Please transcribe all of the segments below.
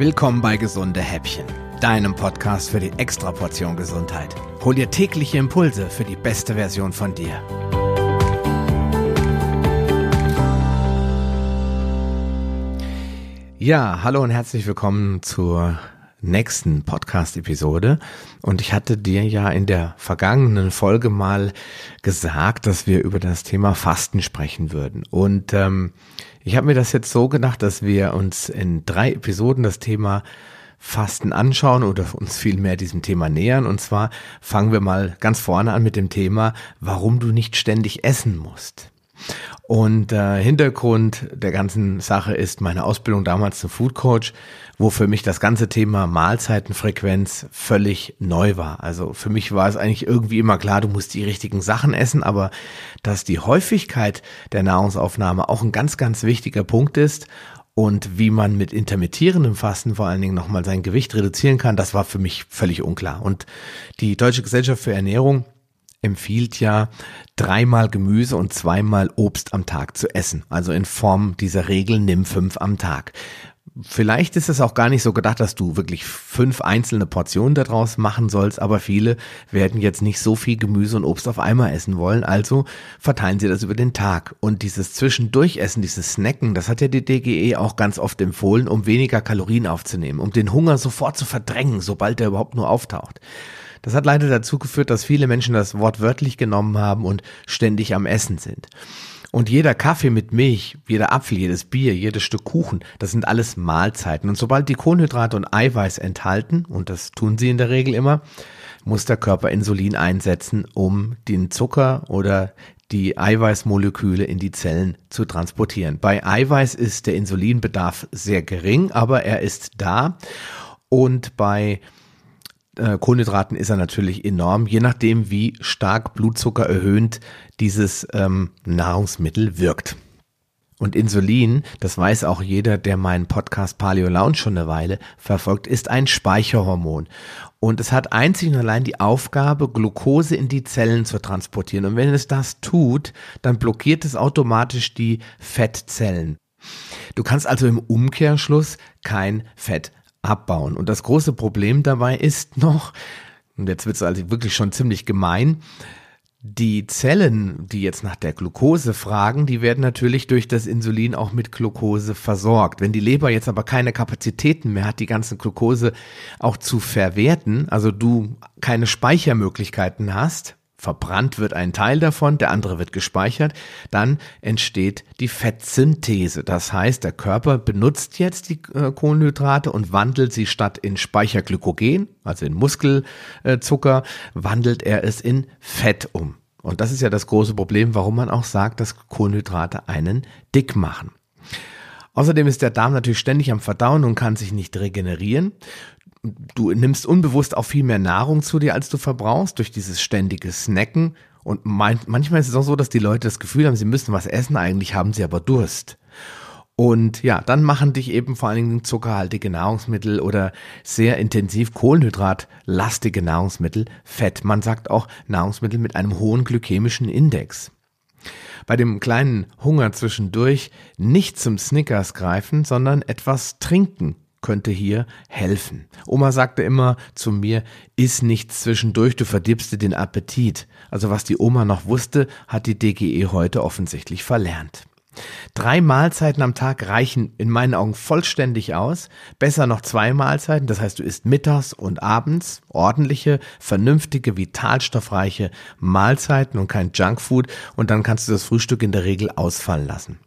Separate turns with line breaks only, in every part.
Willkommen bei Gesunde Häppchen, deinem Podcast für die Extraportion Gesundheit. Hol dir tägliche Impulse für die beste Version von dir. Ja, hallo und herzlich willkommen zur nächsten Podcast-Episode. Und ich hatte dir ja in der vergangenen Folge mal gesagt, dass wir über das Thema Fasten sprechen würden. Und ähm, ich habe mir das jetzt so gedacht, dass wir uns in drei Episoden das Thema Fasten anschauen oder uns vielmehr diesem Thema nähern. Und zwar fangen wir mal ganz vorne an mit dem Thema, warum du nicht ständig essen musst. Und äh, Hintergrund der ganzen Sache ist meine Ausbildung damals zum Food Coach, wo für mich das ganze Thema Mahlzeitenfrequenz völlig neu war. Also für mich war es eigentlich irgendwie immer klar, du musst die richtigen Sachen essen, aber dass die Häufigkeit der Nahrungsaufnahme auch ein ganz, ganz wichtiger Punkt ist und wie man mit intermittierendem Fasten vor allen Dingen nochmal sein Gewicht reduzieren kann, das war für mich völlig unklar. Und die Deutsche Gesellschaft für Ernährung empfiehlt ja, dreimal Gemüse und zweimal Obst am Tag zu essen. Also in Form dieser Regel nimm fünf am Tag. Vielleicht ist es auch gar nicht so gedacht, dass du wirklich fünf einzelne Portionen daraus machen sollst, aber viele werden jetzt nicht so viel Gemüse und Obst auf einmal essen wollen, also verteilen sie das über den Tag. Und dieses Zwischendurchessen, dieses Snacken, das hat ja die DGE auch ganz oft empfohlen, um weniger Kalorien aufzunehmen, um den Hunger sofort zu verdrängen, sobald er überhaupt nur auftaucht. Das hat leider dazu geführt, dass viele Menschen das Wort wörtlich genommen haben und ständig am Essen sind. Und jeder Kaffee mit Milch, jeder Apfel, jedes Bier, jedes Stück Kuchen, das sind alles Mahlzeiten. Und sobald die Kohlenhydrate und Eiweiß enthalten, und das tun sie in der Regel immer, muss der Körper Insulin einsetzen, um den Zucker oder die Eiweißmoleküle in die Zellen zu transportieren. Bei Eiweiß ist der Insulinbedarf sehr gering, aber er ist da. Und bei äh, Kohlenhydraten ist er natürlich enorm, je nachdem, wie stark Blutzucker erhöhend dieses ähm, Nahrungsmittel wirkt. Und Insulin, das weiß auch jeder, der meinen Podcast Paleo Lounge schon eine Weile verfolgt, ist ein Speicherhormon. Und es hat einzig und allein die Aufgabe, Glucose in die Zellen zu transportieren. Und wenn es das tut, dann blockiert es automatisch die Fettzellen. Du kannst also im Umkehrschluss kein Fett abbauen. Und das große Problem dabei ist noch, und jetzt wird es also wirklich schon ziemlich gemein, die Zellen, die jetzt nach der Glucose fragen, die werden natürlich durch das Insulin auch mit Glucose versorgt. Wenn die Leber jetzt aber keine Kapazitäten mehr hat, die ganze Glucose auch zu verwerten, also du keine Speichermöglichkeiten hast, verbrannt wird ein Teil davon, der andere wird gespeichert, dann entsteht die Fettsynthese. Das heißt, der Körper benutzt jetzt die äh, Kohlenhydrate und wandelt sie statt in Speicherglykogen, also in Muskelzucker, wandelt er es in Fett um. Und das ist ja das große Problem, warum man auch sagt, dass Kohlenhydrate einen dick machen. Außerdem ist der Darm natürlich ständig am Verdauen und kann sich nicht regenerieren du nimmst unbewusst auch viel mehr Nahrung zu dir, als du verbrauchst, durch dieses ständige Snacken. Und manchmal ist es auch so, dass die Leute das Gefühl haben, sie müssen was essen, eigentlich haben sie aber Durst. Und ja, dann machen dich eben vor allen Dingen zuckerhaltige Nahrungsmittel oder sehr intensiv kohlenhydratlastige Nahrungsmittel fett. Man sagt auch Nahrungsmittel mit einem hohen glykämischen Index. Bei dem kleinen Hunger zwischendurch nicht zum Snickers greifen, sondern etwas trinken könnte hier helfen. Oma sagte immer zu mir, iss nichts zwischendurch, du verdirbst dir den Appetit. Also was die Oma noch wusste, hat die DGE heute offensichtlich verlernt. Drei Mahlzeiten am Tag reichen in meinen Augen vollständig aus. Besser noch zwei Mahlzeiten, das heißt, du isst mittags und abends ordentliche, vernünftige, vitalstoffreiche Mahlzeiten und kein Junkfood und dann kannst du das Frühstück in der Regel ausfallen lassen.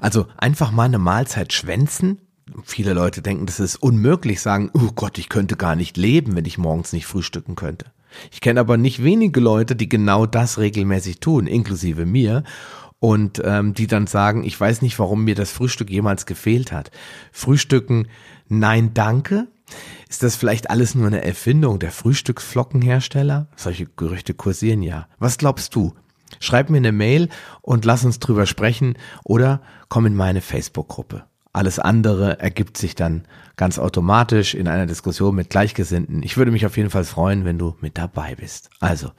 Also einfach mal eine Mahlzeit schwänzen, Viele Leute denken, das ist unmöglich, sagen, oh Gott, ich könnte gar nicht leben, wenn ich morgens nicht frühstücken könnte. Ich kenne aber nicht wenige Leute, die genau das regelmäßig tun, inklusive mir, und ähm, die dann sagen, ich weiß nicht, warum mir das Frühstück jemals gefehlt hat. Frühstücken, nein, danke. Ist das vielleicht alles nur eine Erfindung der Frühstücksflockenhersteller? Solche Gerüchte kursieren ja. Was glaubst du? Schreib mir eine Mail und lass uns drüber sprechen oder komm in meine Facebook-Gruppe. Alles andere ergibt sich dann ganz automatisch in einer Diskussion mit Gleichgesinnten. Ich würde mich auf jeden Fall freuen, wenn du mit dabei bist. Also,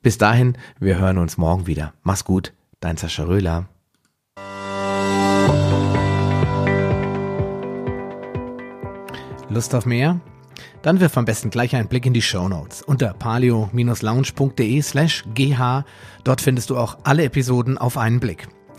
bis dahin, wir hören uns morgen wieder. Mach's gut, dein Sascha Röhler. Lust auf mehr? Dann wirf am besten gleich einen Blick in die Show Notes unter palio-lounge.de slash gh. Dort findest du auch alle Episoden auf einen Blick.